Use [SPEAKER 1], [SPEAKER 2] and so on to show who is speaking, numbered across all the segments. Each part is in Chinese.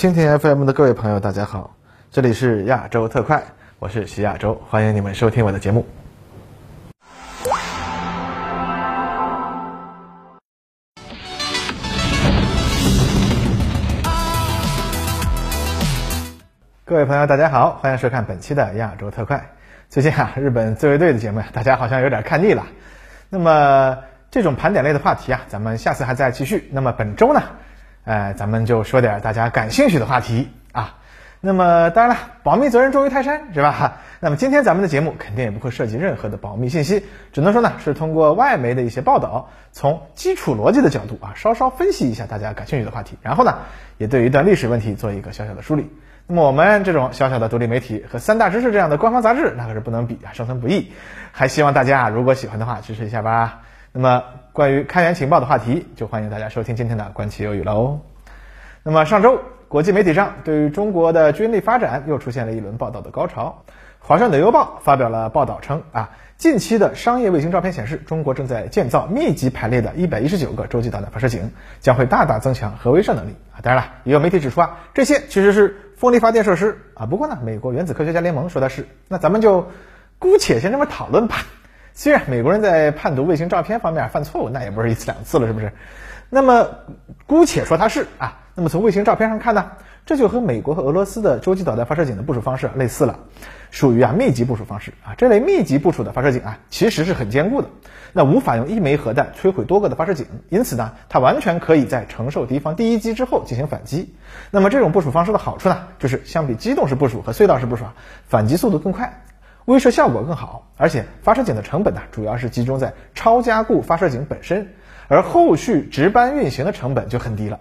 [SPEAKER 1] 蜻蜓 FM 的各位朋友，大家好，这里是亚洲特快，我是徐亚洲，欢迎你们收听我的节目。各位朋友，大家好，欢迎收看本期的亚洲特快。最近啊，日本自卫队的节目，大家好像有点看腻了。那么这种盘点类的话题啊，咱们下次还再继续。那么本周呢，呃，咱们就说点大家感兴趣的话题啊。那么当然了，保密责任重于泰山，是吧？那么今天咱们的节目肯定也不会涉及任何的保密信息，只能说呢是通过外媒的一些报道，从基础逻辑的角度啊，稍稍分析一下大家感兴趣的话题，然后呢，也对一段历史问题做一个小小的梳理。那么我们这种小小的独立媒体和三大知识这样的官方杂志，那可是不能比啊，生存不易。还希望大家如果喜欢的话，支持一下吧。那么关于开源情报的话题，就欢迎大家收听今天的观其有语喽。那么上周国际媒体上对于中国的军力发展又出现了一轮报道的高潮。华盛顿邮报发表了报道称啊，近期的商业卫星照片显示，中国正在建造密集排列的119个洲际导弹发射井，将会大大增强核威慑能力啊。当然了，也有媒体指出啊，这些其实是风力发电设施啊。不过呢，美国原子科学家联盟说的是，那咱们就姑且先这么讨论吧。虽然美国人在判读卫星照片方面犯错误，那也不是一次两次了，是不是？那么姑且说它是啊。那么从卫星照片上看呢，这就和美国和俄罗斯的洲际导弹发射井的部署方式类似了，属于啊密集部署方式啊。这类密集部署的发射井啊，其实是很坚固的，那无法用一枚核弹摧毁多个的发射井，因此呢，它完全可以在承受敌方第一击之后进行反击。那么这种部署方式的好处呢，就是相比机动式部署和隧道式部署啊，反击速度更快，威慑效果更好，而且发射井的成本呢，主要是集中在超加固发射井本身，而后续值班运行的成本就很低了。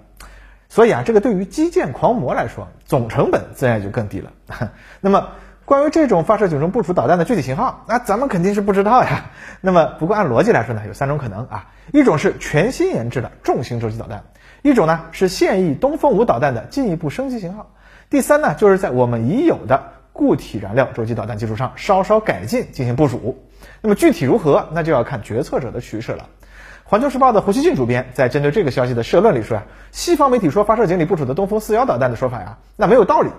[SPEAKER 1] 所以啊，这个对于基建狂魔来说，总成本自然就更低了。那么，关于这种发射井中部署导弹的具体型号，那咱们肯定是不知道呀。那么，不过按逻辑来说呢，有三种可能啊：一种是全新研制的重型洲际导弹；一种呢是现役东风五导弹的进一步升级型号；第三呢，就是在我们已有的固体燃料洲际导弹基础上稍稍改进进行部署。那么具体如何，那就要看决策者的取舍了。环球时报的胡锡进主编在针对这个消息的社论里说呀，西方媒体说发射井里部署的东风四幺导弹的说法呀，那没有道理。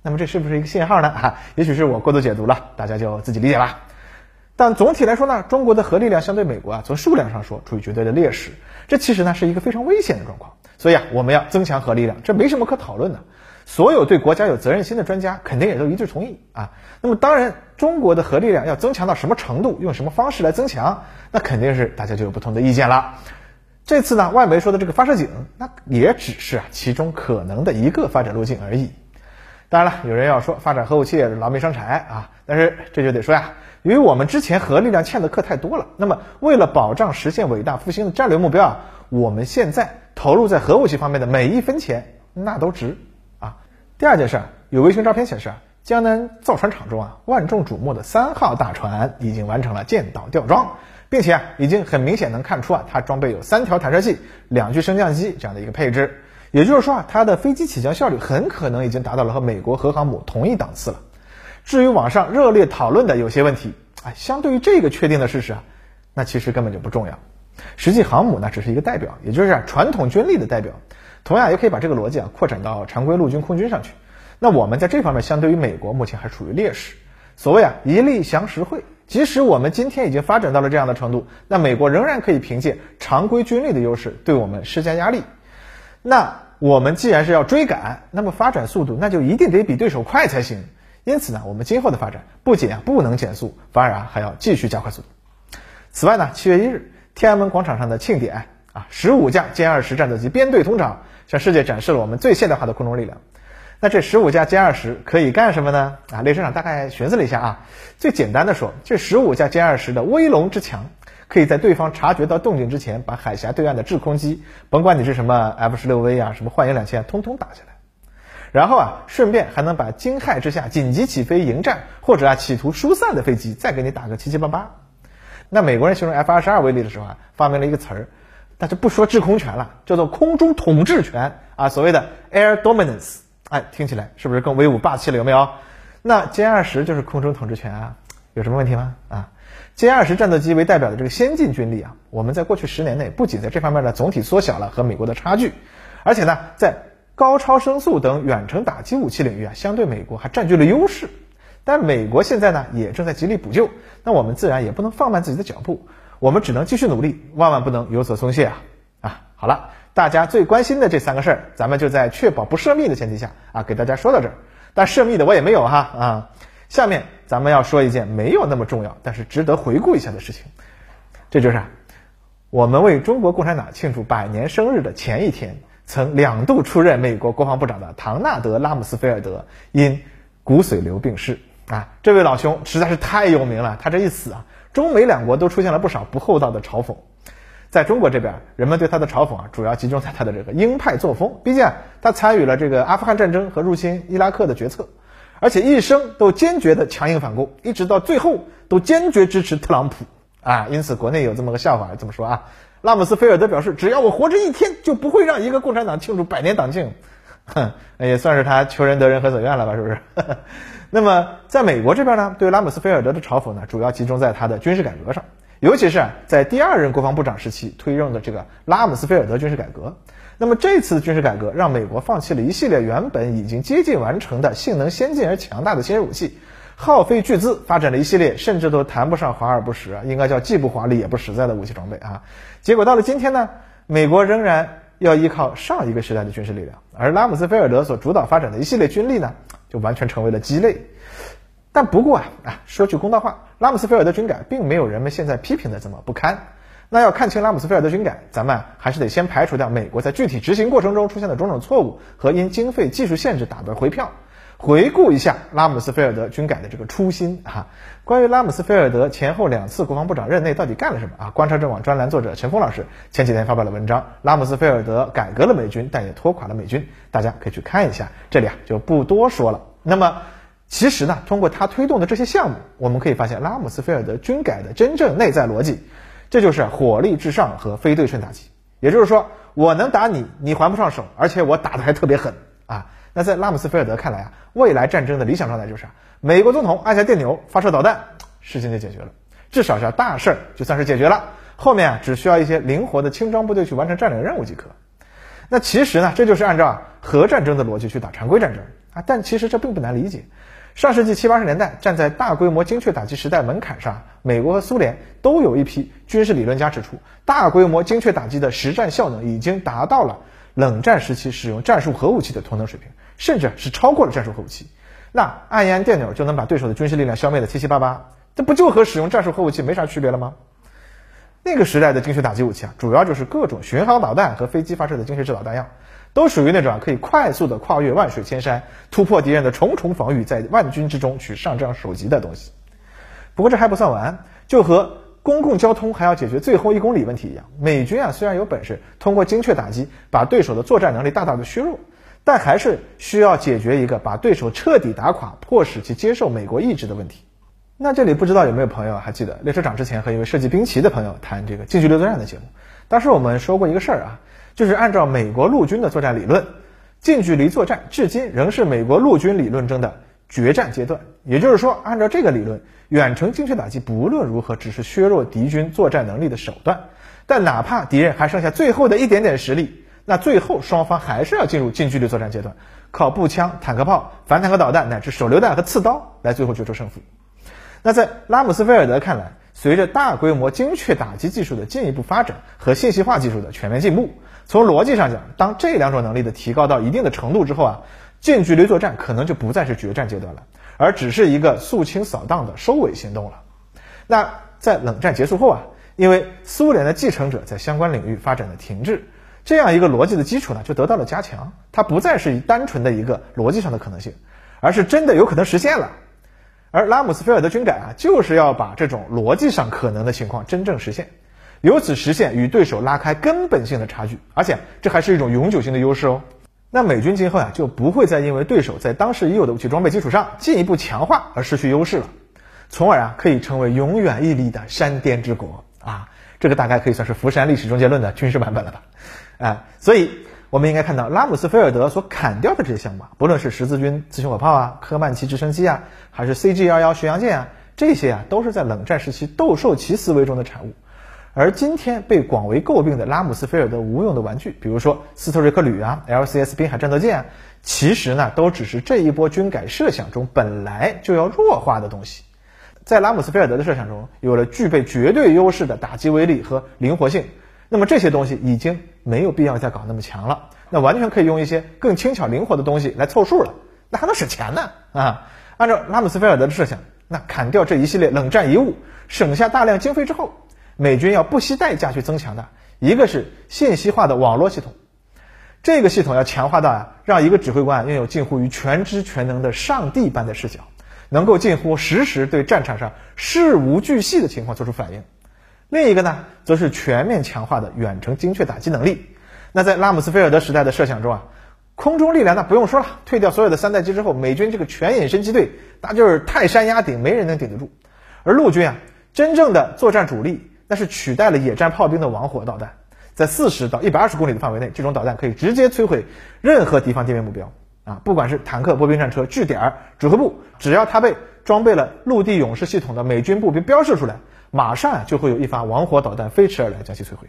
[SPEAKER 1] 那么这是不是一个信号呢？啊，也许是我过度解读了，大家就自己理解吧。但总体来说呢，中国的核力量相对美国啊，从数量上说处于绝对的劣势，这其实呢是一个非常危险的状况。所以啊，我们要增强核力量，这没什么可讨论的。所有对国家有责任心的专家肯定也都一致同意啊。那么当然，中国的核力量要增强到什么程度，用什么方式来增强，那肯定是大家就有不同的意见了。这次呢，外媒说的这个发射井，那也只是啊其中可能的一个发展路径而已。当然了，有人要说发展核武器也是劳民伤财啊，但是这就得说呀，由于我们之前核力量欠的课太多了，那么为了保障实现伟大复兴的战略目标啊，我们现在投入在核武器方面的每一分钱，那都值。第二件事，有卫星照片显示啊，江南造船厂中啊，万众瞩目的三号大船已经完成了建岛吊装，并且啊，已经很明显能看出啊，它装备有三条弹射器、两具升降机这样的一个配置。也就是说啊，它的飞机起降效率很可能已经达到了和美国核航母同一档次了。至于网上热烈讨论的有些问题啊，相对于这个确定的事实啊，那其实根本就不重要。实际航母呢，只是一个代表，也就是啊传统军力的代表。同样也可以把这个逻辑啊扩展到常规陆军、空军上去。那我们在这方面相对于美国目前还处于劣势。所谓啊一力降十会，即使我们今天已经发展到了这样的程度，那美国仍然可以凭借常规军力的优势对我们施加压力。那我们既然是要追赶，那么发展速度那就一定得比对手快才行。因此呢，我们今后的发展不仅啊不能减速，反而啊还要继续加快速度。此外呢，七月一日天安门广场上的庆典啊，十五架歼二十战斗机编队通场。向世界展示了我们最现代化的空中力量。那这十五架歼二十可以干什么呢？啊，列车长大概寻思了一下啊，最简单的说，这十五架歼二十的威龙之强，可以在对方察觉到动静之前，把海峡对岸的制空机，甭管你是什么 F 十六 V 啊，什么幻影两千，通通打下来。然后啊，顺便还能把惊骇之下紧急起飞迎战，或者啊企图疏散的飞机，再给你打个七七八八。那美国人形容 F 二十二威力的时候啊，发明了一个词儿。那就不说制空权了，叫做空中统治权啊，所谓的 air dominance，哎，听起来是不是更威武霸气了？有没有？那歼二十就是空中统治权啊，有什么问题吗？啊，歼二十战斗机为代表的这个先进军力啊，我们在过去十年内不仅在这方面呢总体缩小了和美国的差距，而且呢，在高超声速等远程打击武器领域啊，相对美国还占据了优势。但美国现在呢，也正在极力补救，那我们自然也不能放慢自己的脚步，我们只能继续努力，万万不能有所松懈啊！啊，好了，大家最关心的这三个事儿，咱们就在确保不涉密的前提下啊，给大家说到这儿。但涉密的我也没有哈啊。下面咱们要说一件没有那么重要，但是值得回顾一下的事情，这就是我们为中国共产党庆祝百年生日的前一天，曾两度出任美国国防部长的唐纳德·拉姆斯菲尔德因骨髓瘤病逝啊。这位老兄实在是太有名了，他这一死啊，中美两国都出现了不少不厚道的嘲讽。在中国这边，人们对他的嘲讽啊，主要集中在他的这个鹰派作风，毕竟啊他参与了这个阿富汗战争和入侵伊拉克的决策。而且一生都坚决的强硬反攻，一直到最后都坚决支持特朗普啊！因此国内有这么个笑话，这么说啊？拉姆斯菲尔德表示，只要我活着一天，就不会让一个共产党庆祝百年党庆。哼，也算是他求仁得仁，何所愿了吧？是不是？那么在美国这边呢，对拉姆斯菲尔德的嘲讽呢，主要集中在他的军事改革上，尤其是啊在第二任国防部长时期推用的这个拉姆斯菲尔德军事改革。那么这次军事改革让美国放弃了一系列原本已经接近完成的性能先进而强大的新式武器，耗费巨资发展了一系列甚至都谈不上华而不实，应该叫既不华丽也不实在的武器装备啊。结果到了今天呢，美国仍然要依靠上一个时代的军事力量，而拉姆斯菲尔德所主导发展的一系列军力呢，就完全成为了鸡肋。但不过啊啊，说句公道话，拉姆斯菲尔德军改并没有人们现在批评的这么不堪。那要看清拉姆斯菲尔德军改，咱们还是得先排除掉美国在具体执行过程中出现的种种错误和因经费、技术限制打的回票。回顾一下拉姆斯菲尔德军改的这个初心啊。关于拉姆斯菲尔德前后两次国防部长任内到底干了什么啊？观察者网专栏作者陈峰老师前几天发表了文章，拉姆斯菲尔德改革了美军，但也拖垮了美军，大家可以去看一下。这里啊就不多说了。那么其实呢，通过他推动的这些项目，我们可以发现拉姆斯菲尔德军改的真正内在逻辑。这就是火力至上和非对称打击，也就是说，我能打你，你还不上手，而且我打的还特别狠啊！那在拉姆斯菲尔德看来啊，未来战争的理想状态就是啊，美国总统按下电钮发射导弹，事情就解决了，至少是大事儿就算是解决了，后面啊只需要一些灵活的轻装部队去完成占领任务即可。那其实呢，这就是按照核战争的逻辑去打常规战争啊，但其实这并不难理解。上世纪七八十年代，站在大规模精确打击时代门槛上，美国和苏联都有一批军事理论家指出，大规模精确打击的实战效能已经达到了冷战时期使用战术核武器的同等水平，甚至是超过了战术核武器。那按一按电钮就能把对手的军事力量消灭的七七八八，这不就和使用战术核武器没啥区别了吗？那个时代的精确打击武器啊，主要就是各种巡航导弹和飞机发射的精确制导弹药。都属于那种可以快速的跨越万水千山，突破敌人的重重防御，在万军之中取上将首级的东西。不过这还不算完，就和公共交通还要解决最后一公里问题一样，美军啊虽然有本事通过精确打击把对手的作战能力大大的削弱，但还是需要解决一个把对手彻底打垮，迫使其接受美国意志的问题。那这里不知道有没有朋友还记得列车长之前和一位设计兵棋的朋友谈这个近距离作战的节目？当时我们说过一个事儿啊。就是按照美国陆军的作战理论，近距离作战至今仍是美国陆军理论中的决战阶段。也就是说，按照这个理论，远程精确打击不论如何只是削弱敌军作战能力的手段。但哪怕敌人还剩下最后的一点点实力，那最后双方还是要进入近距离作战阶段，靠步枪、坦克炮、反坦克导弹乃至手榴弹和刺刀来最后决出胜负。那在拉姆斯菲尔德看来，随着大规模精确打击技术的进一步发展和信息化技术的全面进步。从逻辑上讲，当这两种能力的提高到一定的程度之后啊，近距离作战可能就不再是决战阶段了，而只是一个肃清扫荡的收尾行动了。那在冷战结束后啊，因为苏联的继承者在相关领域发展的停滞，这样一个逻辑的基础呢就得到了加强，它不再是单纯的一个逻辑上的可能性，而是真的有可能实现了。而拉姆斯菲尔德军改啊，就是要把这种逻辑上可能的情况真正实现。由此实现与对手拉开根本性的差距，而且这还是一种永久性的优势哦。那美军今后啊就不会再因为对手在当时已有的武器装备基础上进一步强化而失去优势了，从而啊可以成为永远屹立的山巅之国啊。这个大概可以算是福山历史终结论的军事版本了吧？哎，所以我们应该看到拉姆斯菲尔德所砍掉的这些项目，不论是十字军自行火炮啊、科曼奇直升机啊，还是 CG 幺幺巡洋舰啊，这些啊都是在冷战时期斗兽棋思维中的产物。而今天被广为诟病的拉姆斯菲尔德无用的玩具，比如说斯特瑞克旅啊、LCS 滨海战斗舰啊，其实呢都只是这一波军改设想中本来就要弱化的东西。在拉姆斯菲尔德的设想中，有了具备绝对优势的打击威力和灵活性，那么这些东西已经没有必要再搞那么强了，那完全可以用一些更轻巧灵活的东西来凑数了，那还能省钱呢啊！按照拉姆斯菲尔德的设想，那砍掉这一系列冷战遗物，省下大量经费之后，美军要不惜代价去增强的一个是信息化的网络系统，这个系统要强化到啊，让一个指挥官拥有近乎于全知全能的上帝般的视角。能够近乎实时对战场上事无巨细的情况做出反应，另一个呢，则是全面强化的远程精确打击能力。那在拉姆斯菲尔德时代的设想中啊，空中力量那不用说了，退掉所有的三代机之后，美军这个全隐身机队那就是泰山压顶，没人能顶得住。而陆军啊，真正的作战主力那是取代了野战炮兵的王火导弹，在四十到一百二十公里的范围内，这种导弹可以直接摧毁任何敌方地面目标。啊，不管是坦克、步兵战车、据点、指挥部，只要它被装备了陆地勇士系统的美军步兵标示出来，马上就会有一发王火导弹飞驰而来，将其摧毁。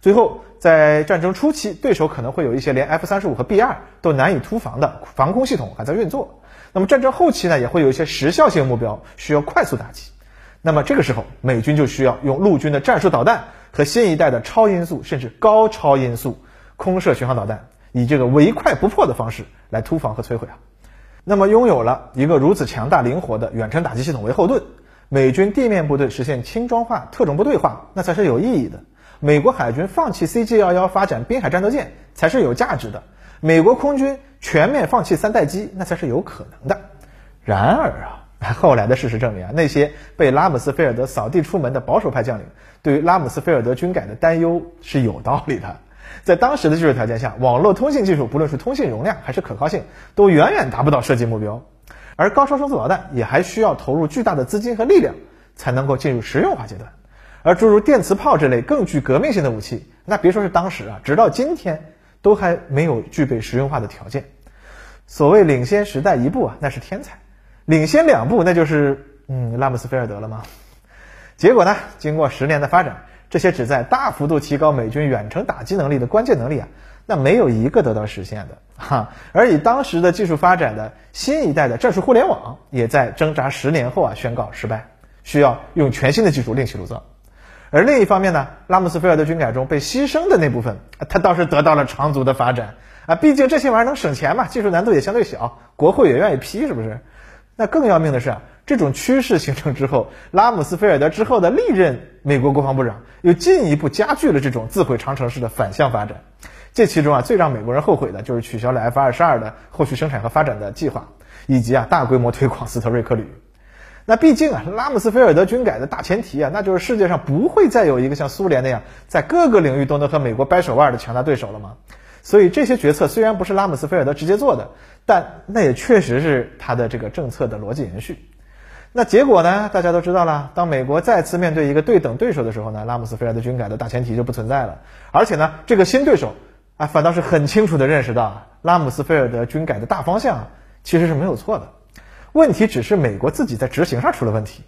[SPEAKER 1] 最后，在战争初期，对手可能会有一些连 F 三十五和 B 二都难以突防的防空系统还在运作。那么战争后期呢，也会有一些时效性目标需要快速打击。那么这个时候，美军就需要用陆军的战术导弹和新一代的超音速甚至高超音速空射巡航导弹。以这个唯快不破的方式来突防和摧毁啊，那么拥有了一个如此强大灵活的远程打击系统为后盾，美军地面部队实现轻装化、特种部队化，那才是有意义的。美国海军放弃 CG-11 发展滨海战斗舰才是有价值的。美国空军全面放弃三代机，那才是有可能的。然而啊，后来的事实证明啊，那些被拉姆斯菲尔德扫地出门的保守派将领，对于拉姆斯菲尔德军改的担忧是有道理的。在当时的技术条件下，网络通信技术不论是通信容量还是可靠性，都远远达不到设计目标。而高超声速导弹也还需要投入巨大的资金和力量，才能够进入实用化阶段。而诸如电磁炮这类更具革命性的武器，那别说是当时啊，直到今天都还没有具备实用化的条件。所谓领先时代一步啊，那是天才；领先两步，那就是嗯拉姆斯菲尔德了吗？结果呢，经过十年的发展。这些旨在大幅度提高美军远程打击能力的关键能力啊，那没有一个得到实现的哈。而以当时的技术发展的新一代的战术互联网，也在挣扎十年后啊宣告失败，需要用全新的技术另起炉灶。而另一方面呢，拉姆斯菲尔德军改中被牺牲的那部分，它倒是得到了长足的发展啊。毕竟这些玩意儿能省钱嘛，技术难度也相对小，国会也愿意批，是不是？那更要命的是啊。这种趋势形成之后，拉姆斯菲尔德之后的历任美国国防部长又进一步加剧了这种自毁长城式的反向发展。这其中啊，最让美国人后悔的就是取消了 F 二十二的后续生产和发展的计划，以及啊大规模推广斯特瑞克旅。那毕竟啊，拉姆斯菲尔德军改的大前提啊，那就是世界上不会再有一个像苏联那样在各个领域都能和美国掰手腕的强大对手了吗？所以这些决策虽然不是拉姆斯菲尔德直接做的，但那也确实是他的这个政策的逻辑延续。那结果呢？大家都知道了。当美国再次面对一个对等对手的时候呢，拉姆斯菲尔德军改的大前提就不存在了。而且呢，这个新对手啊，反倒是很清楚地认识到，拉姆斯菲尔德军改的大方向其实是没有错的。问题只是美国自己在执行上出了问题。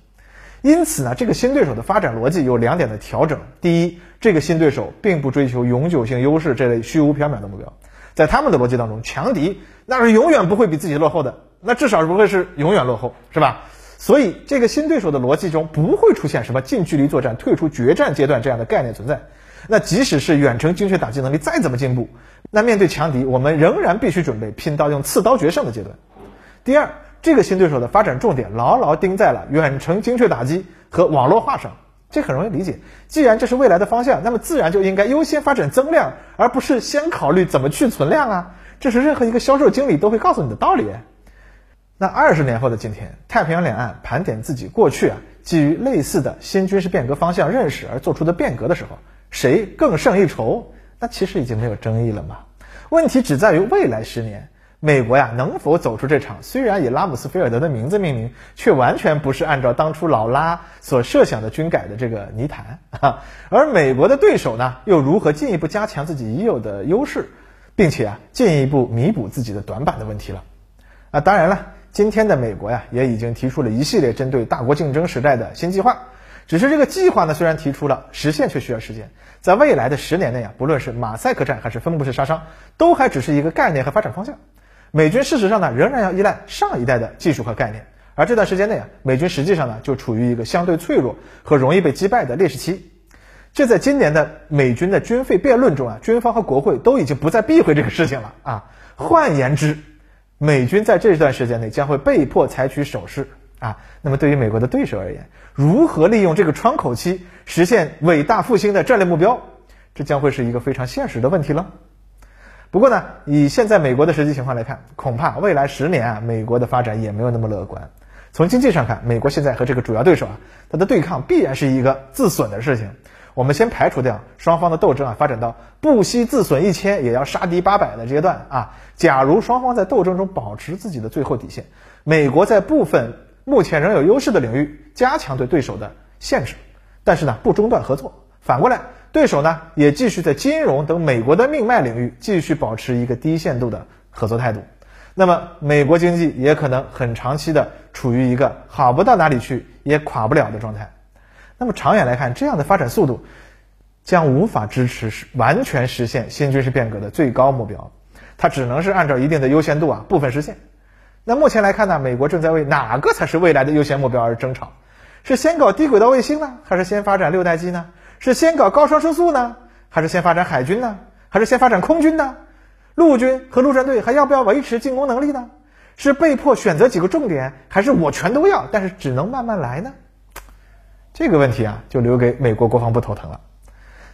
[SPEAKER 1] 因此呢，这个新对手的发展逻辑有两点的调整：第一，这个新对手并不追求永久性优势这类虚无缥缈的目标，在他们的逻辑当中，强敌那是永远不会比自己落后的，那至少是不会是永远落后，是吧？所以，这个新对手的逻辑中不会出现什么近距离作战、退出决战阶段这样的概念存在。那即使是远程精确打击能力再怎么进步，那面对强敌，我们仍然必须准备拼到用刺刀决胜的阶段。第二，这个新对手的发展重点牢牢盯在了远程精确打击和网络化上，这很容易理解。既然这是未来的方向，那么自然就应该优先发展增量，而不是先考虑怎么去存量啊。这是任何一个销售经理都会告诉你的道理。那二十年后的今天，太平洋两岸盘点自己过去啊，基于类似的新军事变革方向认识而做出的变革的时候，谁更胜一筹？那其实已经没有争议了嘛。问题只在于未来十年，美国呀能否走出这场虽然以拉姆斯菲尔德的名字命名，却完全不是按照当初老拉所设想的军改的这个泥潭啊？而美国的对手呢，又如何进一步加强自己已有的优势，并且啊进一步弥补自己的短板的问题了？啊，当然了。今天的美国呀，也已经提出了一系列针对大国竞争时代的新计划，只是这个计划呢，虽然提出了，实现却需要时间。在未来的十年内啊，不论是马赛克战还是分布式杀伤，都还只是一个概念和发展方向。美军事实上呢，仍然要依赖上一代的技术和概念。而这段时间内啊，美军实际上呢，就处于一个相对脆弱和容易被击败的劣势期。这在今年的美军的军费辩论中啊，军方和国会都已经不再避讳这个事情了啊。换言之，美军在这段时间内将会被迫采取手势啊。那么对于美国的对手而言，如何利用这个窗口期实现伟大复兴的战略目标，这将会是一个非常现实的问题了。不过呢，以现在美国的实际情况来看，恐怕未来十年啊，美国的发展也没有那么乐观。从经济上看，美国现在和这个主要对手啊，它的对抗必然是一个自损的事情。我们先排除掉双方的斗争啊，发展到不惜自损一千也要杀敌八百的阶段啊。假如双方在斗争中保持自己的最后底线，美国在部分目前仍有优势的领域加强对对手的限制，但是呢不中断合作。反过来，对手呢也继续在金融等美国的命脉领域继续保持一个低限度的合作态度。那么美国经济也可能很长期的处于一个好不到哪里去也垮不了的状态。那么长远来看，这样的发展速度将无法支持完全实现新军事变革的最高目标，它只能是按照一定的优先度啊部分实现。那目前来看呢，美国正在为哪个才是未来的优先目标而争吵？是先搞低轨道卫星呢，还是先发展六代机呢？是先搞高超声速呢，还是先发展海军呢？还是先发展空军呢？陆军和陆战队还要不要维持进攻能力呢？是被迫选择几个重点，还是我全都要，但是只能慢慢来呢？这个问题啊，就留给美国国防部头疼了。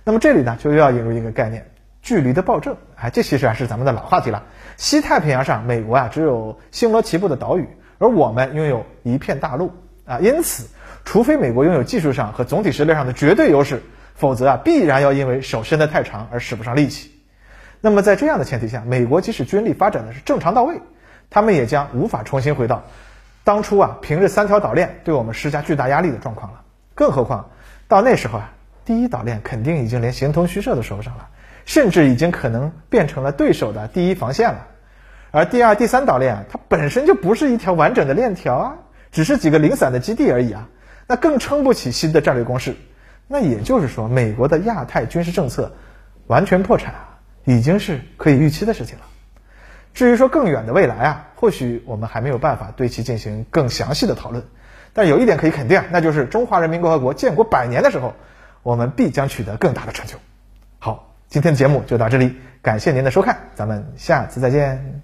[SPEAKER 1] 那么这里呢，就又要引入一个概念——距离的暴政。哎，这其实啊是咱们的老话题了。西太平洋上，美国啊只有星罗棋布的岛屿，而我们拥有一片大陆啊。因此，除非美国拥有技术上和总体实力上的绝对优势，否则啊必然要因为手伸得太长而使不上力气。那么在这样的前提下，美国即使军力发展的是正常到位，他们也将无法重新回到当初啊平日三条岛链对我们施加巨大压力的状况了。更何况，到那时候啊，第一岛链肯定已经连形同虚设的手上了，甚至已经可能变成了对手的第一防线了。而第二、第三岛链啊，它本身就不是一条完整的链条啊，只是几个零散的基地而已啊，那更撑不起新的战略攻势。那也就是说，美国的亚太军事政策完全破产啊，已经是可以预期的事情了。至于说更远的未来啊，或许我们还没有办法对其进行更详细的讨论。但有一点可以肯定，那就是中华人民共和国建国百年的时候，我们必将取得更大的成就。好，今天的节目就到这里，感谢您的收看，咱们下次再见。